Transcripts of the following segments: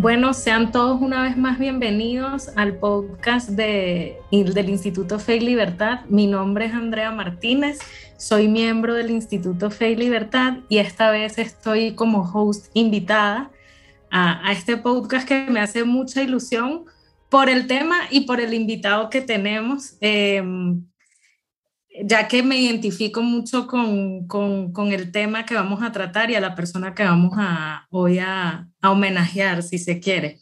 Bueno, sean todos una vez más bienvenidos al podcast de, del Instituto Fe y Libertad. Mi nombre es Andrea Martínez, soy miembro del Instituto Fe y Libertad y esta vez estoy como host invitada a, este podcast que me hace mucha ilusión por el tema y por el invitado que tenemos. Em, ya que me identifico mucho con, con, el tema que vamos a tratar y a la persona que vamos a, hoy a, homenajear, si se quiere.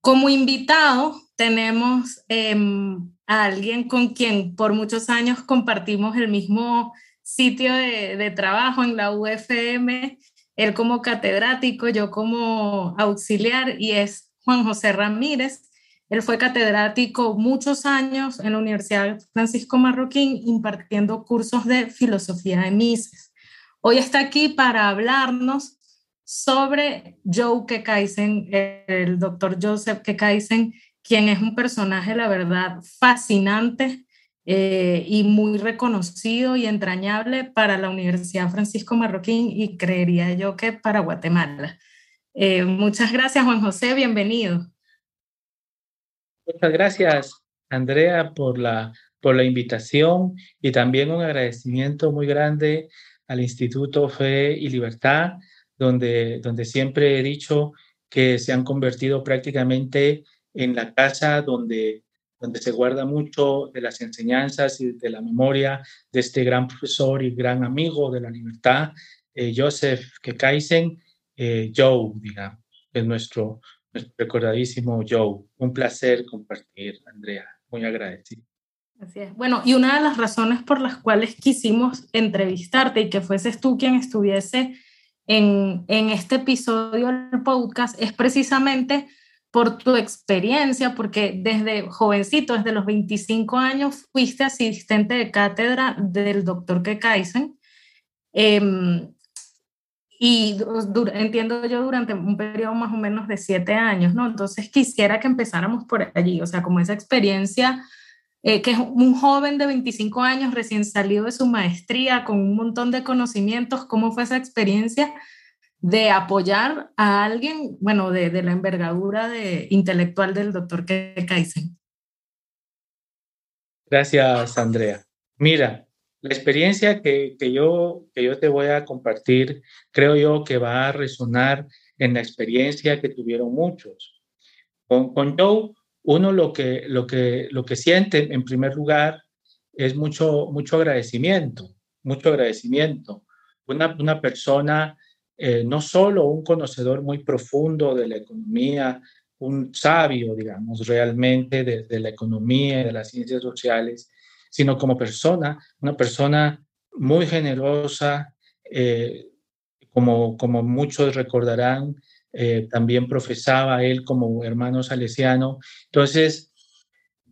Como invitado tenemos em, a alguien con quien por muchos años compartimos el mismo sitio de trabajo en la UFM, él como catedrático, yo como auxiliar, y es Juan José Ramírez, él fue catedrático muchos años en la Universidad Francisco Marroquín impartiendo cursos de filosofía de Mises. Hoy está aquí para hablarnos sobre Joe Kekaisen, el doctor Joseph Kekaisen, quien es un personaje, la verdad, fascinante eh, y muy reconocido y entrañable para la Universidad Francisco Marroquín y creería yo que para Guatemala. Eh, muchas gracias, Juan José, bienvenido. Muchas gracias, Andrea, por la, por la invitación y también un agradecimiento muy grande al Instituto Fe y Libertad, donde, donde siempre he dicho que se han convertido prácticamente en la casa donde, donde se guarda mucho de las enseñanzas y de la memoria de este gran profesor y gran amigo de la libertad, eh, Joseph Kekaisen, eh, Joe, digamos, es nuestro, recordadísimo Joe. Un placer compartir, Andrea. Muy agradecido. Así es. Bueno, y una de las razones por las cuales quisimos entrevistarte y que fueses tú quien estuviese en, en este episodio del podcast es precisamente por tu experiencia, porque desde jovencito, desde los 25 años, fuiste asistente de cátedra del doctor Kekaisen. Eh, y entiendo yo durante un periodo más o menos de siete años, ¿no? Entonces quisiera que empezáramos por allí, o sea, como esa experiencia, eh, que es un joven de 25 años recién salido de su maestría con un montón de conocimientos, ¿cómo fue esa experiencia de apoyar a alguien, bueno, de, la envergadura de, intelectual del doctor Kekaisen? Gracias, Andrea. Mira, la experiencia que, que, yo, que yo te voy a compartir, creo yo que va a resonar en la experiencia que tuvieron muchos. Con, con Joe, uno lo que, lo, que, lo que siente en primer lugar es mucho, mucho agradecimiento, mucho agradecimiento. Una, una persona, eh, no solo un conocedor muy profundo de la economía, un sabio, digamos, realmente de, de la economía y de las ciencias sociales, sino como persona, una persona muy generosa, eh, como, como muchos recordarán, eh, también profesaba él como hermano salesiano. Entonces,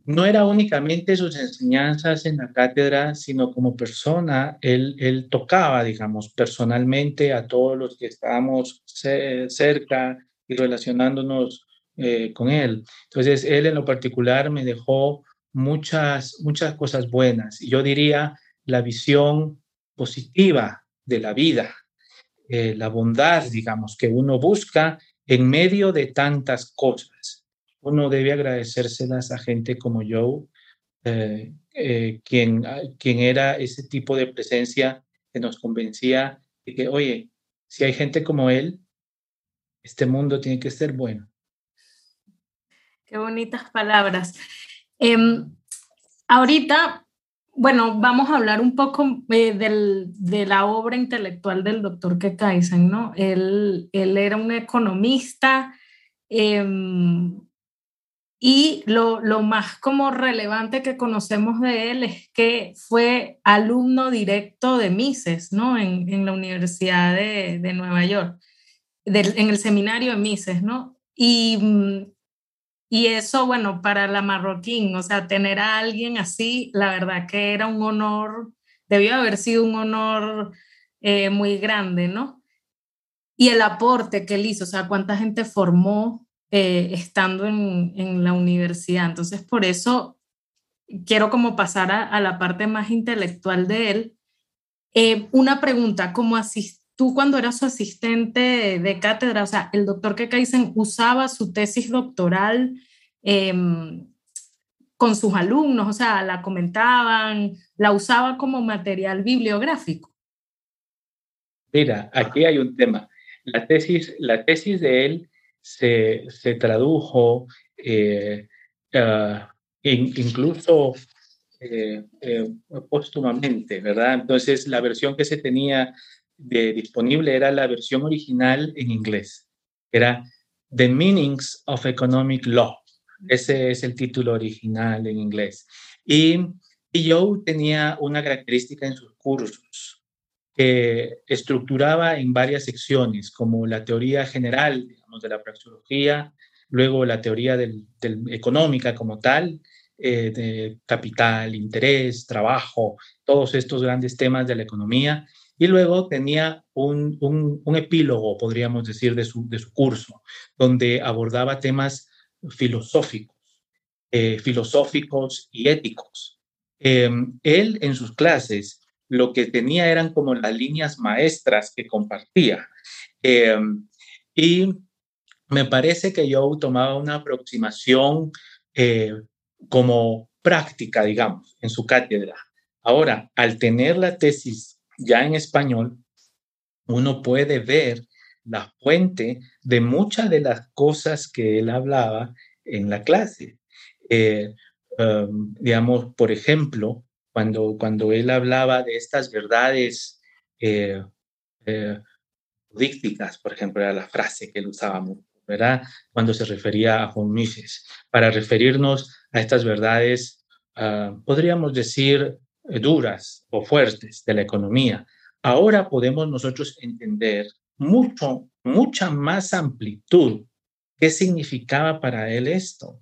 no era únicamente sus enseñanzas en la cátedra, sino como persona, él, él tocaba, digamos, personalmente a todos los que estábamos cerca y relacionándonos eh, con él. Entonces, él en lo particular me dejó muchas, muchas cosas buenas. Y yo diría la visión positiva de la vida, eh, la bondad, digamos, que uno busca en medio de tantas cosas. Uno debe agradecérselas a gente como yo, eh, eh, quien, quien era ese tipo de presencia que nos convencía de que, oye, si hay gente como él, este mundo tiene que ser bueno. Qué bonitas palabras. Em, ahorita, bueno, vamos a hablar un poco eh, del, de la obra intelectual del doctor Kekaisen, ¿no? Él, él era un economista em, y lo, lo, más como relevante que conocemos de él es que fue alumno directo de Mises, ¿no? En, la Universidad de, de Nueva York, en el seminario de Mises, ¿no? Y mm, y eso, bueno, para la marroquín, o sea, tener a alguien así, la verdad que era un honor debió haber sido un honor eh, muy grande, ¿no? Y el aporte que él hizo, o sea, cuánta gente formó eh, estando en, en, la universidad. Entonces, por eso quiero como pasar a, la parte más intelectual de él. Eh, una pregunta, como tú cuando eras su asistente de, cátedra, o sea, el doctor Kekaisen usaba su tesis doctoral em, con sus alumnos, o sea, la comentaban, la usaba como material bibliográfico. Mira, aquí hay un tema. La tesis, la tesis de él se, se tradujo eh, ah, incluso eh, eh, póstumamente, ¿verdad? Entonces, la versión que se tenía de, disponible era la versión original en inglés. Era The Meanings of Economic Law. Ese es el título original en inglés. Y, y Joe tenía una característica en sus cursos que estructuraba en varias secciones, como la teoría general, digamos, de la praxeología, luego la teoría del, económica como tal, eh, de capital, interés, trabajo, todos estos grandes temas de la economía, y luego tenía un, un, epílogo, podríamos decir, de su, de su, curso, donde abordaba temas filosóficos, eh, filosóficos y éticos. Em, él en sus clases lo que tenía eran como las líneas maestras que compartía. Em, y me parece que yo tomaba una aproximación eh, como práctica, digamos, en su cátedra. Ahora, al tener la tesis ya en español, uno puede ver la fuente de muchas de las cosas que él hablaba en la clase. Eh, em, digamos, por ejemplo, cuando, cuando él hablaba de estas verdades eh, eh por ejemplo, era la frase que él usaba ¿verdad? Cuando se refería a von Mises, para referirnos a estas verdades, ah, podríamos decir, duras o fuertes de la economía. Ahora podemos nosotros entender mucho, mucha más amplitud qué significaba para él esto,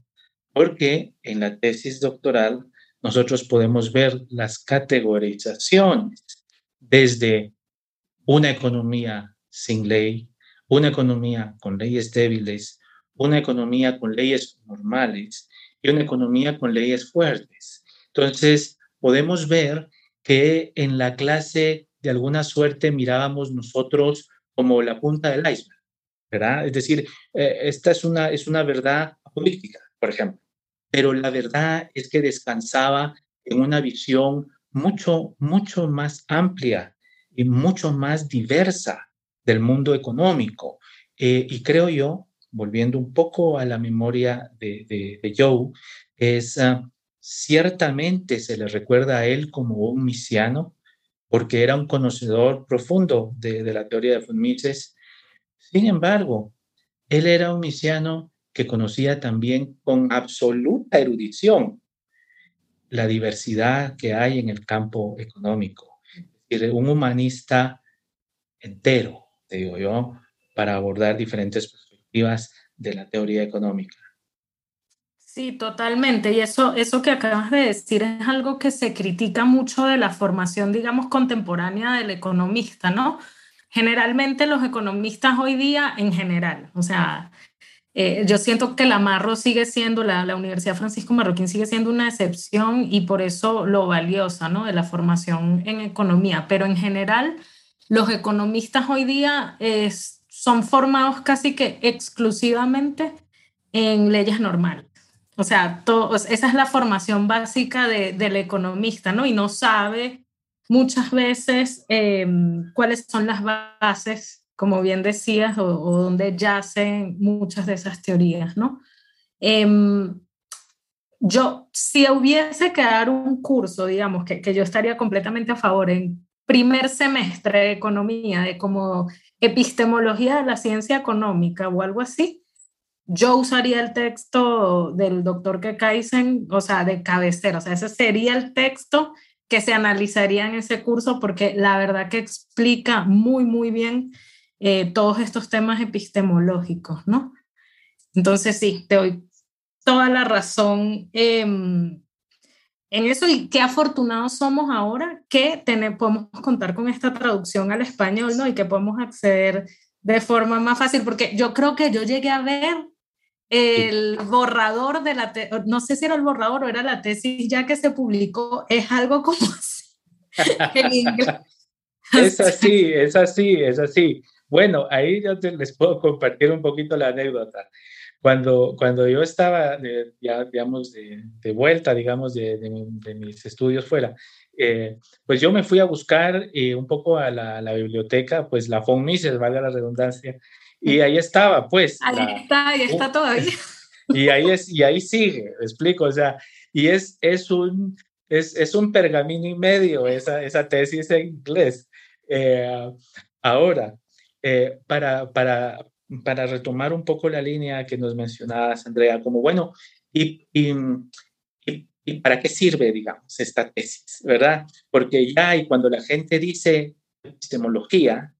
porque en la tesis doctoral nosotros podemos ver las categorizaciones desde una economía sin ley, una economía con leyes débiles, una economía con leyes normales y una economía con leyes fuertes. Entonces, podemos ver que en la clase de alguna suerte mirábamos nosotros como la punta del iceberg, ¿verdad? Es decir, eh, esta es una, es una verdad política, por ejemplo pero la verdad es que descansaba en una visión mucho, mucho más amplia y mucho más diversa del mundo económico. Eh, y creo yo, volviendo un poco a la memoria de, de, Joe, es ah, ciertamente se le recuerda a él como un misiano, porque era un conocedor profundo de, la teoría de von Mises. Sin embargo, él era un misiano que conocía también con absoluta erudición la diversidad que hay en el campo económico. Un humanista entero, te digo yo, para abordar diferentes perspectivas de la teoría económica. Sí, totalmente. Y eso, eso que acabas de decir es algo que se critica mucho de la formación, digamos, contemporánea del economista, ¿no? Generalmente los economistas hoy día, en general, o sea, eh, yo siento que la Marro sigue siendo, la, la, Universidad Francisco Marroquín sigue siendo una excepción y por eso lo valiosa ¿no? de la formación en economía, pero en general los economistas hoy día es, son formados casi que exclusivamente en leyes normales. O sea, todo, esa es la formación básica de, del economista, ¿no? Y no sabe muchas veces eh, cuáles son las bases como bien decías, o, donde yacen muchas de esas teorías, ¿no? Em, yo, si hubiese que dar un curso, digamos, que, que yo estaría completamente a favor en primer semestre de economía, de como epistemología de la ciencia económica o algo así, yo usaría el texto del doctor Kekaisen, o sea, de cabecera, o sea, ese sería el texto que se analizaría en ese curso porque la verdad que explica muy, muy bien eh, todos estos temas epistemológicos, ¿no? Entonces sí, te doy toda la razón em, en eso y qué afortunados somos ahora que tenemos, podemos contar con esta traducción al español, ¿no? Y que podemos acceder de forma más fácil, porque yo creo que yo llegué a ver el borrador de la, no sé si era el borrador o era la tesis ya que se publicó, es algo como así, en inglés. Es así, es así, es así. Bueno, ahí yo les puedo compartir un poquito la anécdota. Cuando, cuando yo estaba, ya, digamos, de, de, vuelta, digamos, de, de, mis estudios fuera, eh, pues yo me fui a buscar eh, un poco a la, la, biblioteca, pues la von Mises, valga la redundancia, y ahí estaba, pues. Ahí está, ahí está todavía. Y ahí, es, y ahí sigue, me explico, o sea, y es, es, un, es, es un pergamino y medio esa, esa tesis en inglés. Eh, ahora, para, para, para retomar un poco la línea que nos mencionabas, Andrea, como bueno, y, y, y, para qué sirve, digamos, esta tesis, ¿verdad? Porque ya y cuando la gente dice epistemología,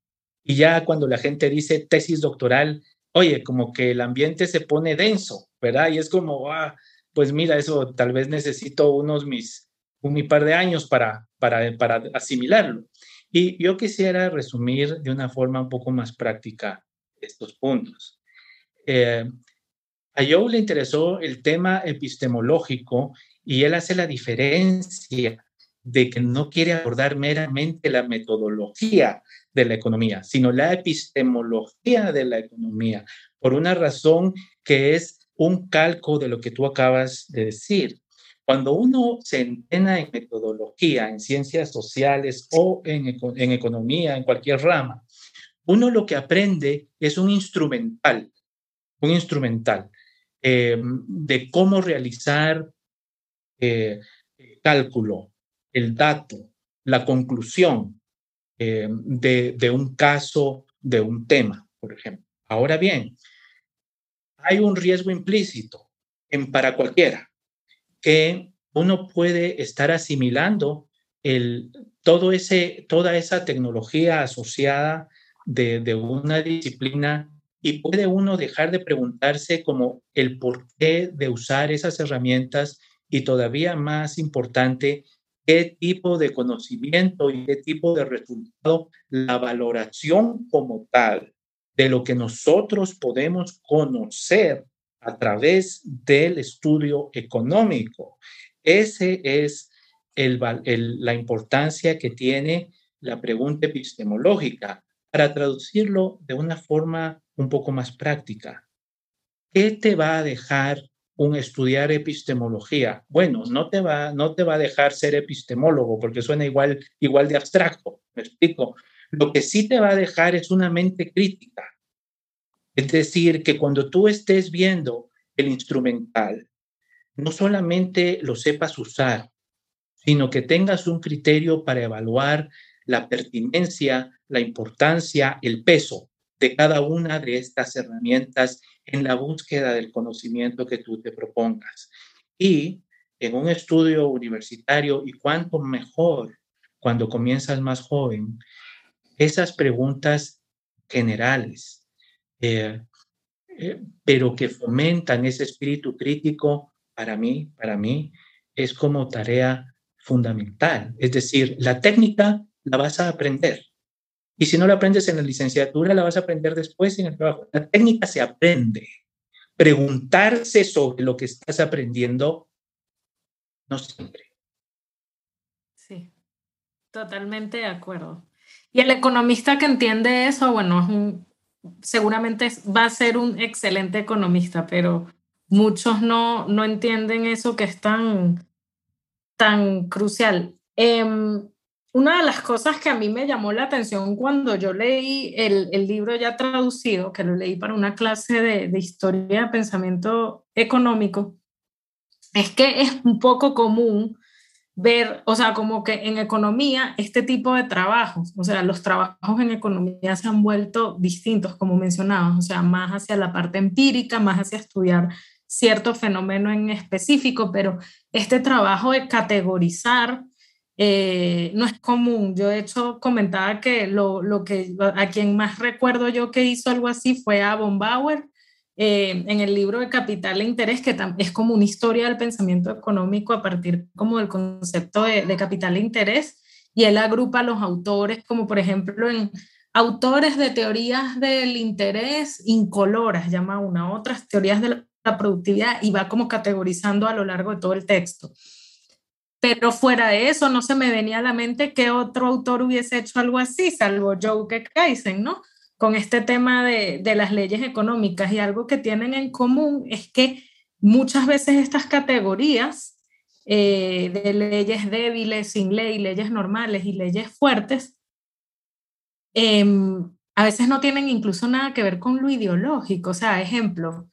y ya cuando la gente dice tesis doctoral, oye, como que el ambiente se pone denso, ¿verdad? Y es como, ah, pues mira, eso tal vez necesito unos mis, un par de años para, para, para asimilarlo. Y yo quisiera resumir de una forma un poco más práctica estos puntos. Eh, a Joe le interesó el tema epistemológico y él hace la diferencia de que no quiere abordar meramente la metodología de la economía, sino la epistemología de la economía, por una razón que es un calco de lo que tú acabas de decir. Cuando uno se entrena en metodología, en ciencias sociales o en, en economía, en cualquier rama, uno lo que aprende es un instrumental, un instrumental eh, de cómo realizar eh, el cálculo, el dato, la conclusión eh, de, de un caso, de un tema, por ejemplo. Ahora bien, hay un riesgo implícito en para cualquiera, que uno puede estar asimilando el, todo ese, toda esa tecnología asociada de, una disciplina y puede uno dejar de preguntarse como el porqué de usar esas herramientas y todavía más importante, qué tipo de conocimiento y qué tipo de resultado, la valoración como tal de lo que nosotros podemos conocer a través del estudio económico. Ese es la importancia que tiene la pregunta epistemológica para traducirlo de una forma un poco más práctica. ¿Qué te va a dejar un estudiar epistemología? Bueno, no te va, no te va a dejar ser epistemólogo porque suena igual, igual de abstracto, me explico. Lo que sí te va a dejar es una mente crítica. Es decir, que cuando tú estés viendo el instrumental, no solamente lo sepas usar, sino que tengas un criterio para evaluar la pertinencia, la importancia, el peso de cada una de estas herramientas en la búsqueda del conocimiento que tú te propongas. Y en un estudio universitario, y cuanto mejor cuando comienzas más joven, esas preguntas generales, eh, eh, pero que fomentan ese espíritu crítico, para mí, para mí, es como tarea fundamental. Es decir, la técnica la vas a aprender. Y si no la aprendes en la licenciatura, la vas a aprender después en el trabajo. La técnica se aprende. Preguntarse sobre lo que estás aprendiendo, no siempre. Sí, totalmente de acuerdo. Y el economista que entiende eso, bueno, es seguramente va a ser un excelente economista, pero muchos no, no entienden eso que es tan, tan crucial. Eh, una de las cosas que a mí me llamó la atención cuando yo leí el, el libro ya traducido, que lo leí para una clase de, de, historia de pensamiento económico, es que es un poco común ver, o sea, como que en economía este tipo de trabajos, o sea, los trabajos en economía se han vuelto distintos, como mencionabas, o sea, más hacia la parte empírica, más hacia estudiar cierto fenómeno en específico, pero este trabajo de categorizar eh, no es común. Yo de hecho comentaba que lo, lo, que a quien más recuerdo yo que hizo algo así fue a Von Bauer eh, en el libro de Capital e Interés, que es como una historia del pensamiento económico a partir como del concepto de, capital e interés, y él agrupa a los autores como por ejemplo en autores de teorías del interés incoloras, llama una, otras teorías de la productividad y va como categorizando a lo largo de todo el texto. Pero fuera de eso, no se me venía a la mente que otro autor hubiese hecho algo así, salvo Joe Kaisen, ¿no? Con este tema de, de las leyes económicas y algo que tienen en común es que muchas veces estas categorías eh, de leyes débiles, sin ley, leyes normales y leyes fuertes, em, a veces no tienen incluso nada que ver con lo ideológico. O sea, ejemplo,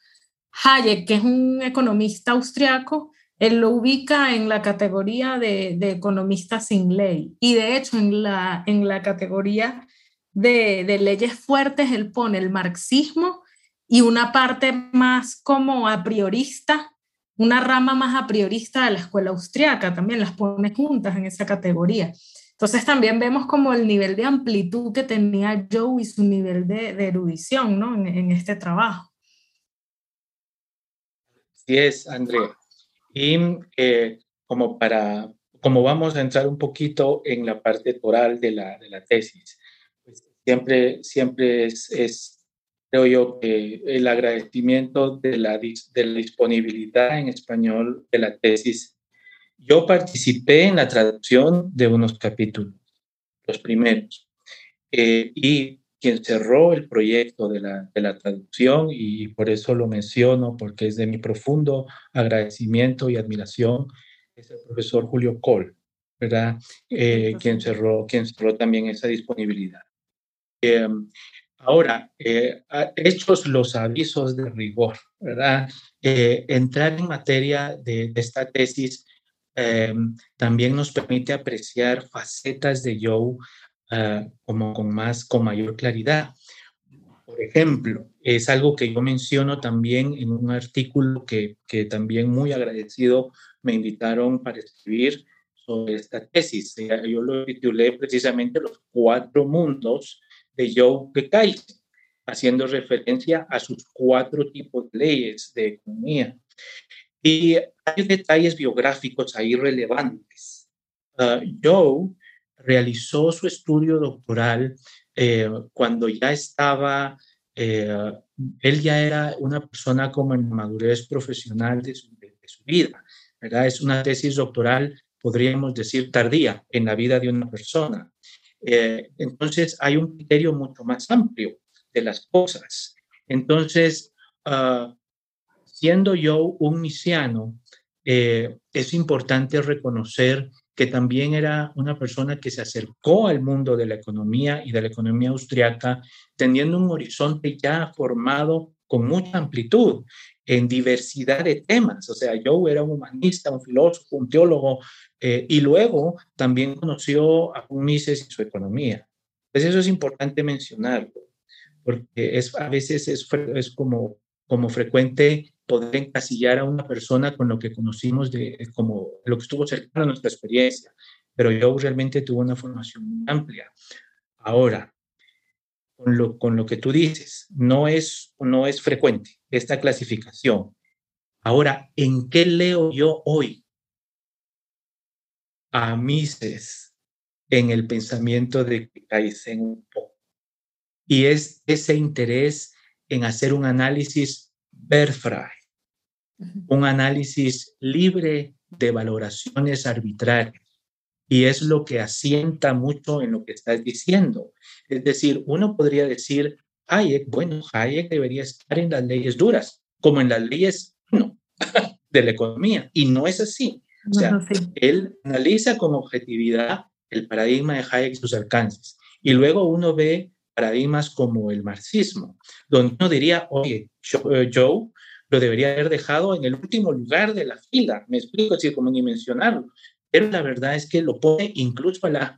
Hayek, que es un economista austriaco, él lo ubica en la categoría de, de economista sin ley. Y de hecho, en la, en la categoría de, leyes fuertes, él pone el marxismo y una parte más como a priorista, una rama más a priorista de la escuela austriaca, también las pone juntas en esa categoría. Entonces también vemos como el nivel de amplitud que tenía Joe y su nivel de, de erudición ¿no? en, en este trabajo. Sí es, Andrea. Y eh, como para, como vamos a entrar un poquito en la parte oral de la, de la tesis, pues siempre, siempre es, es, creo yo, que el agradecimiento de la, de la disponibilidad en español de la tesis. Yo participé en la traducción de unos capítulos, los primeros, eh, y quien cerró el proyecto de la, de la, traducción y por eso lo menciono, porque es de mi profundo agradecimiento y admiración, es el profesor Julio Col, ¿verdad? Eh, quien, cerró, quien cerró también esa disponibilidad. Eh, ahora, eh, hechos los avisos de rigor, ¿verdad? Eh, entrar en materia de, de esta tesis también nos permite apreciar facetas de Joe uh, como con más, con mayor claridad. Por ejemplo, es algo que yo menciono también en un artículo que, que también muy agradecido me invitaron para escribir sobre esta tesis. Yo lo titulé precisamente Los cuatro mundos de Joe Kekaisen, haciendo referencia a sus cuatro tipos de leyes de economía. Y hay detalles biográficos ahí relevantes. Uh, Joe realizó su estudio doctoral eh, cuando ya estaba, eh, él ya era una persona como en madurez profesional de su, vida, ¿verdad? Es una tesis doctoral, podríamos decir, tardía en la vida de una persona. Eh, entonces, hay un criterio mucho más amplio de las cosas. Entonces, uh, siendo yo un misiano, es importante reconocer que también era una persona que se acercó al mundo de la economía y de la economía austriaca, teniendo un horizonte ya formado con mucha amplitud en diversidad de temas. O sea, yo era un humanista, un filósofo, un teólogo, eh, y luego también conoció a Mises y su economía. Pues eso es importante mencionarlo, porque es, a veces es, es como, como frecuente poder encasillar a una persona con lo que conocimos de como lo que estuvo cercano a nuestra experiencia, pero yo realmente tuve una formación muy amplia. Ahora, con lo, con lo que tú dices, no es, no es frecuente esta clasificación. Ahora, ¿en qué leo yo hoy? A Mises en el pensamiento de Kaizen un poco. Y es ese interés en hacer un análisis Berfrey, un análisis libre de valoraciones arbitrarias. Y es lo que asienta mucho en lo que estás diciendo. Es decir, uno podría decir, Hayek, bueno, Hayek debería estar en las leyes duras, como en las leyes no, de la economía. Y no es así. O sea, no, sí. él analiza con objetividad el paradigma de Hayek y sus alcances. Y luego uno ve paradigmas como el marxismo, donde uno diría, oye, Joe, lo debería haber dejado en el último lugar de la fila, me explico, así como ni mencionarlo, pero la verdad es que lo pone incluso a la,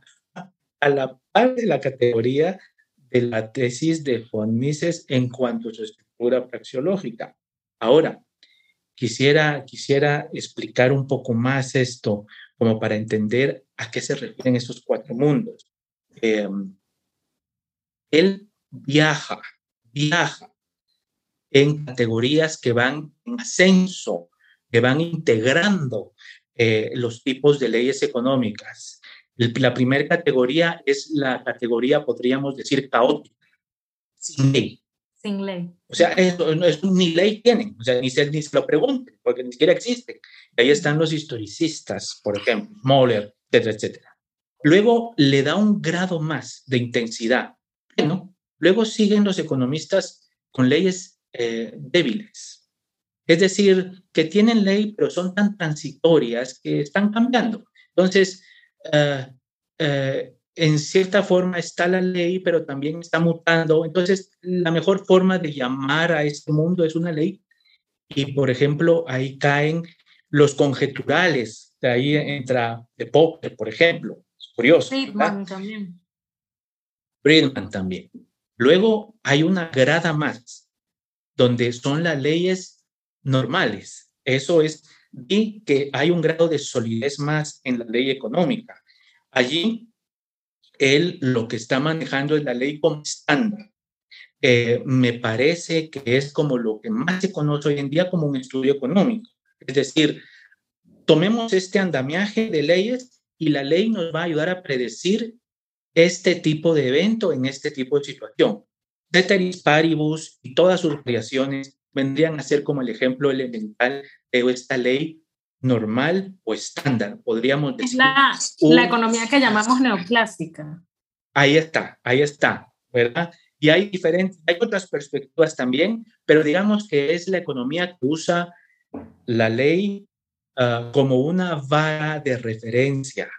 a la par de la categoría de la tesis de von Mises en cuanto a su estructura praxeológica. Ahora, quisiera, quisiera explicar un poco más esto, como para entender a qué se refieren estos cuatro mundos. Eh, él viaja, viaja en categorías que van en ascenso, que van integrando eh, los tipos de leyes económicas. La primera categoría es la categoría, podríamos decir, caótica, sin ley. Sin ley. O sea, ni ley tienen, o sea, ni se, ni se lo pregunten, porque ni siquiera existen. ahí están los historicistas, por ejemplo, Moller, etcétera, etcétera. Luego le da un grado más de intensidad. Bueno, luego siguen los economistas con leyes eh, débiles. Es decir, que tienen ley, pero son tan transitorias que están cambiando. Entonces, eh, eh, en cierta forma está la ley, pero también está mutando. Entonces, la mejor forma de llamar a este mundo es una ley. Y, por ejemplo, ahí caen los conjeturales, de ahí entra de Popper, por ejemplo. Es curioso. Friedman también. Friedman también. Luego hay una grada más, donde son las leyes normales. Eso es y que hay un grado de solidez más en la ley económica. Allí, él lo que está manejando es la ley como estándar. Eh, me parece que es como lo que más se conoce hoy en día como un estudio económico. Es decir, tomemos este andamiaje de leyes y la ley nos va a ayudar a predecir este tipo de evento en este tipo de situación. Ceteris paribus y todas sus creaciones vendrían a ser como el ejemplo elemental de esta ley normal o estándar, podríamos decir. Es la, la economía que llamamos neoclásica. Ahí está, ahí está, ¿verdad? Y hay diferentes, hay otras perspectivas también, pero digamos que es la economía que usa la ley ah, como una vara de referencia,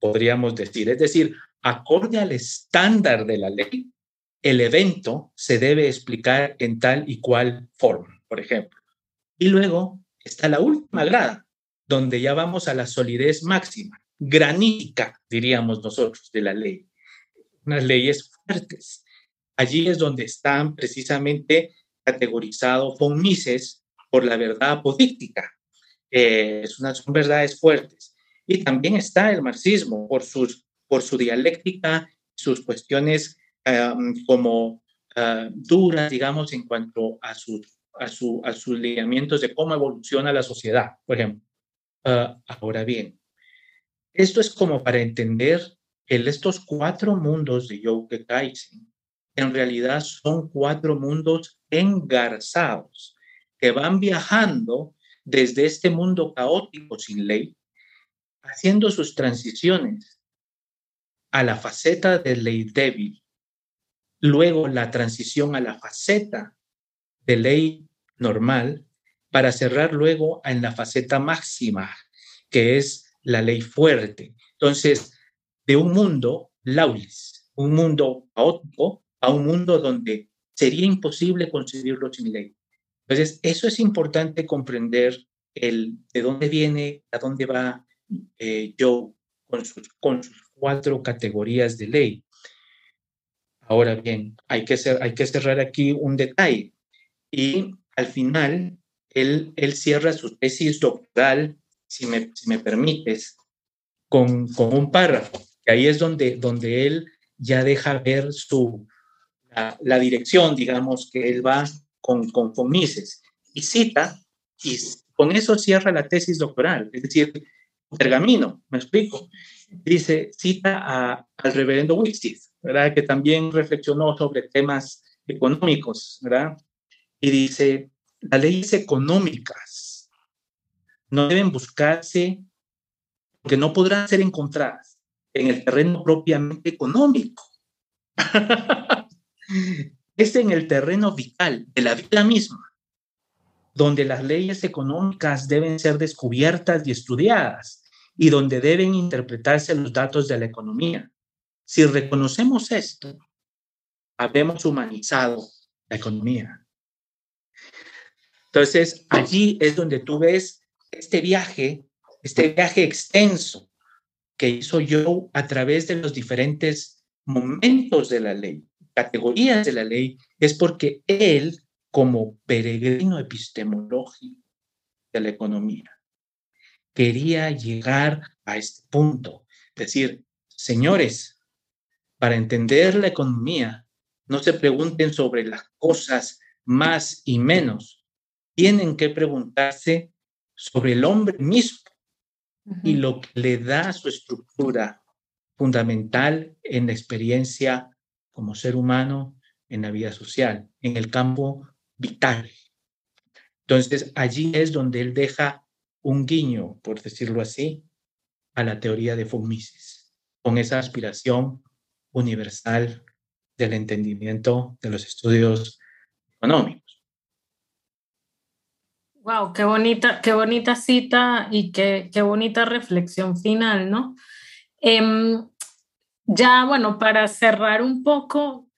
podríamos decir. Es decir, acorde al estándar de la ley, el evento se debe explicar en tal y cual forma, por ejemplo. Y luego está la última grada, donde ya vamos a la solidez máxima, granítica, diríamos nosotros, de la ley. Unas leyes fuertes. Allí es donde están precisamente categorizados von Mises por la verdad apodíctica. Eh, son verdades fuertes. Y también está el marxismo por, sus, por su dialéctica, sus cuestiones como uh, duras, digamos, en cuanto a, sus a, su, a sus lineamientos de cómo evoluciona la sociedad, por ejemplo. Ah, ahora bien, esto es como para entender que estos cuatro mundos de Yoke Kaizen en realidad son cuatro mundos engarzados que van viajando desde este mundo caótico sin ley, haciendo sus transiciones a la faceta de ley débil luego la transición a la faceta de ley normal para cerrar luego en la faceta máxima, que es la ley fuerte. Entonces, de un mundo laulis, un mundo caótico, a un mundo donde sería imposible concebirlo sin ley. Entonces, eso es importante comprender el de dónde viene, a dónde va eh, con sus cuatro categorías de ley. Ahora bien, hay que, hay que cerrar aquí un detalle. Y al final, él, él cierra su tesis doctoral, si me, si me permites, con, con, un párrafo, que ahí es donde, donde él ya deja ver su, la, dirección, digamos, que él va con, con, con. Y cita, y con eso cierra la tesis doctoral, es decir, pergamino, me explico. Dice, cita al reverendo Wicksteed, ¿verdad? Que también reflexionó sobre temas económicos, ¿verdad? Y dice, las leyes económicas no deben buscarse porque no podrán ser encontradas en el terreno propiamente económico. es en el terreno vital de la vida misma, donde las leyes económicas deben ser descubiertas y estudiadas y donde deben interpretarse los datos de la economía. Si reconocemos esto, habemos humanizado la economía. Entonces, allí es donde tú ves este viaje, este viaje extenso que hizo yo a través de los diferentes momentos de la ley, categorías de la ley, es porque él, como peregrino epistemológico de la economía, quería llegar a este punto, decir, señores, para entender la economía, no se pregunten sobre las cosas más y menos, tienen que preguntarse sobre el hombre mismo y lo que le da su estructura fundamental en la experiencia como ser humano en la vida social, en el campo vital. Entonces, allí es donde él deja un guiño, por decirlo así, a la teoría de von con esa aspiración universal del entendimiento de los estudios económicos. Wow, qué bonita, qué bonita cita y qué, qué bonita reflexión final, ¿no? Em, ya, bueno, para cerrar un poco,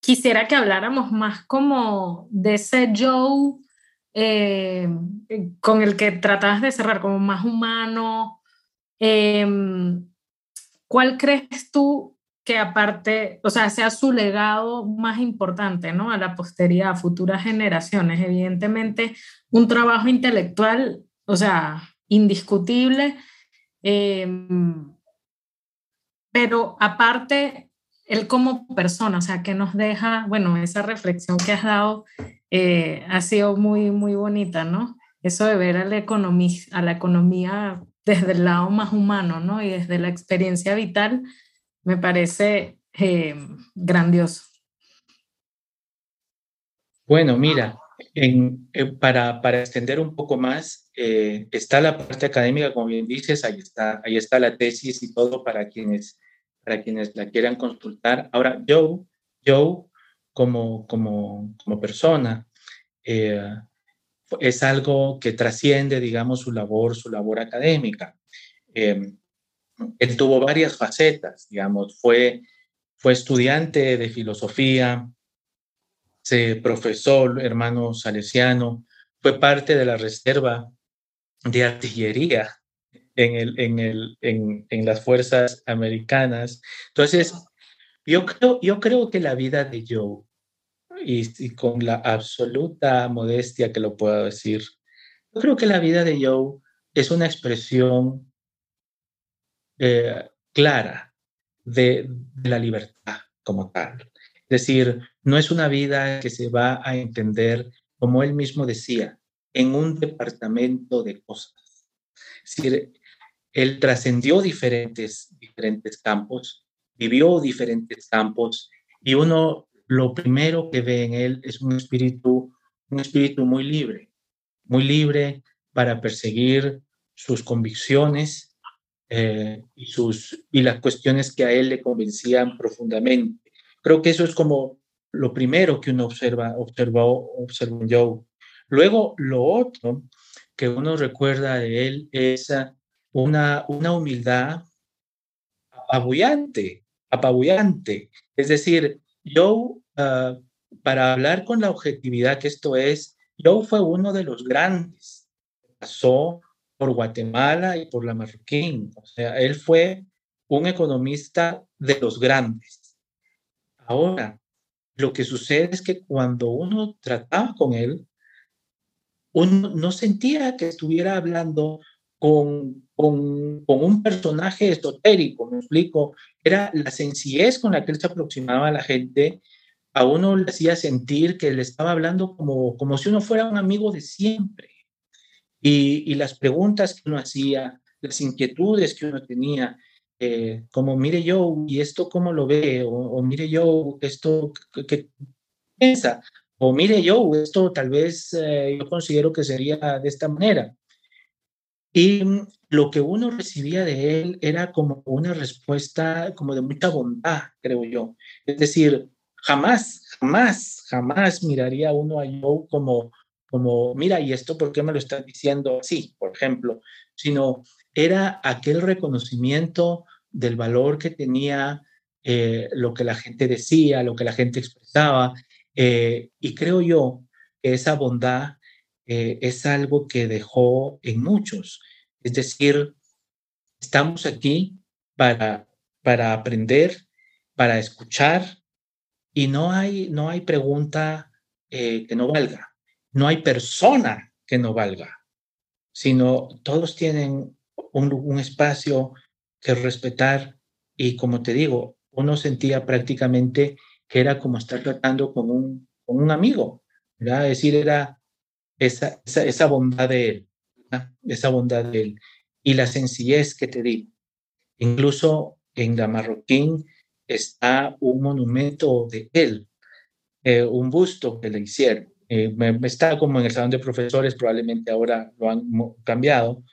quisiera que habláramos más como de ese Joe eh, con el que tratabas de cerrar, como más humano. Em, ¿Cuál crees tú que aparte, o sea, sea su legado más importante, ¿no? A la posteridad, a futuras generaciones. Evidentemente, un trabajo intelectual, o sea, indiscutible, em, pero aparte, él como persona, o sea, que nos deja, bueno, esa reflexión que has dado eh, ha sido muy, muy bonita, ¿no? Eso de ver a la, economía, a la economía desde el lado más humano, ¿no? Y desde la experiencia vital, me parece eh, grandioso. Bueno, mira, en, eh, para, para, extender un poco más, está la parte académica, como bien dices, ahí está, ahí está la tesis y todo para quienes para quienes la quieran consultar. Ahora, Joe, Joe como, como, como persona, eh, es algo que trasciende, digamos, su labor, su labor académica. Em, él tuvo varias facetas, digamos, fue, fue estudiante de filosofía, se profesor, hermano salesiano, fue parte de la reserva de artillería en, el, en, el, en, en las fuerzas americanas. Entonces, yo creo, yo creo que la vida de Joe, y, y, con la absoluta modestia que lo puedo decir, yo creo que la vida de Joe es una expresión eh, clara de, de, la libertad como tal. Es decir, no es una vida que se va a entender, como él mismo decía, en un departamento de cosas. Es decir, él trascendió diferentes, diferentes campos, vivió diferentes campos y uno lo primero que ve en él es un espíritu, un espíritu muy libre, muy libre para perseguir sus convicciones eh, y, sus, y las cuestiones que a él le convencían profundamente. Creo que eso es como lo primero que uno observa, observó, observó yo. Luego, lo otro que uno recuerda de él es una, una humildad apabullante, apabullante. Es decir, yo, ah, para hablar con la objetividad que esto es, yo fue uno de los grandes. Pasó por Guatemala y por la Marroquín. O sea, él fue un economista de los grandes. Ahora, lo que sucede es que cuando uno trataba con él, uno no sentía que estuviera hablando con, con, un personaje esotérico, me explico, era la sencillez con la que él se aproximaba a la gente, a uno le hacía sentir que le estaba hablando como, como si uno fuera un amigo de siempre. Y, y las preguntas que uno hacía, las inquietudes que uno tenía, eh, como mire yo, ¿y esto cómo lo ve? O, mire yo, esto, ¿qué, piensa? O mire yo, esto tal vez eh, yo considero que sería de esta manera. Y lo que uno recibía de él era como una respuesta como de mucha bondad, creo yo. Es decir, jamás, jamás, jamás miraría uno a yo como, como, mira, ¿y esto por qué me lo estás diciendo así, por ejemplo? Sino era aquel reconocimiento del valor que tenía eh, lo que la gente decía, lo que la gente expresaba. Eh, y creo yo que esa bondad eh, es algo que dejó en muchos. Es decir, estamos aquí para, para aprender, para escuchar y no hay, no hay pregunta eh, que no valga, no hay persona que no valga, sino todos tienen un, un espacio que respetar y como te digo, uno sentía prácticamente que era como estar tratando con un, con un amigo, ¿verdad? Es decir, era esa, esa, bondad de él, esa bondad de él y la sencillez que te digo. Incluso en la Marroquín está un monumento de él, eh, un busto que le hicieron. Eh, está como en el salón de profesores, probablemente ahora lo han cambiado,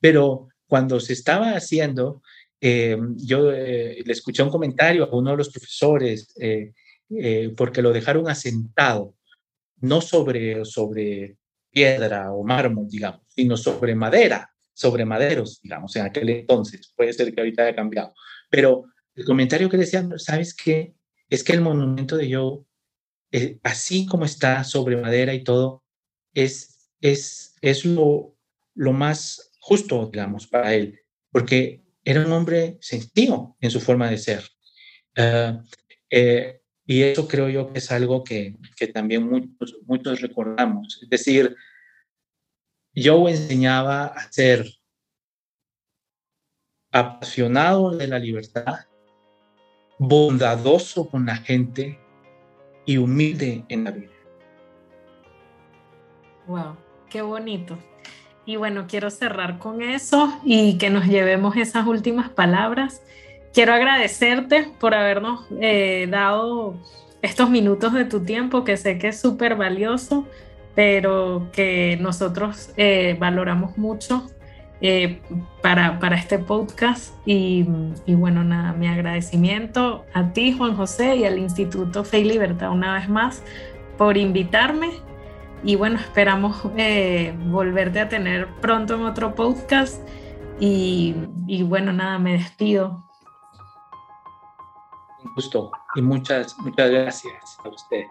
pero cuando se estaba haciendo, eh, yo le escuché un comentario a uno de los profesores porque lo dejaron asentado, no sobre, sobre piedra o mármol, digamos, sino sobre madera, sobre maderos, digamos, en aquel entonces. Puede ser que ahorita haya cambiado. Pero el comentario que decían, ¿sabes qué? Es que el monumento de Joe, eh, así como está sobre madera y todo, es, es, es lo, lo más justo, digamos, para él, porque era un hombre sencillo en su forma de ser. Ah, eh, y eso creo yo que es algo que, que también muchos, muchos recordamos. Es decir, yo enseñaba a ser apasionado de la libertad, bondadoso con la gente y humilde en la vida. Wow, qué bonito. Y bueno, quiero cerrar con eso y que nos llevemos esas últimas palabras quiero agradecerte por habernos eh, dado estos minutos de tu tiempo, que sé que es súper valioso, pero que nosotros eh, valoramos mucho eh, para, para, este podcast. Y, bueno, nada, mi agradecimiento a ti, Juan José, y al Instituto Fe y Libertad una vez más por invitarme. Y bueno, esperamos volverte a tener pronto en otro podcast. Y, bueno, nada, me despido gusto y muchas, muchas gracias a usted.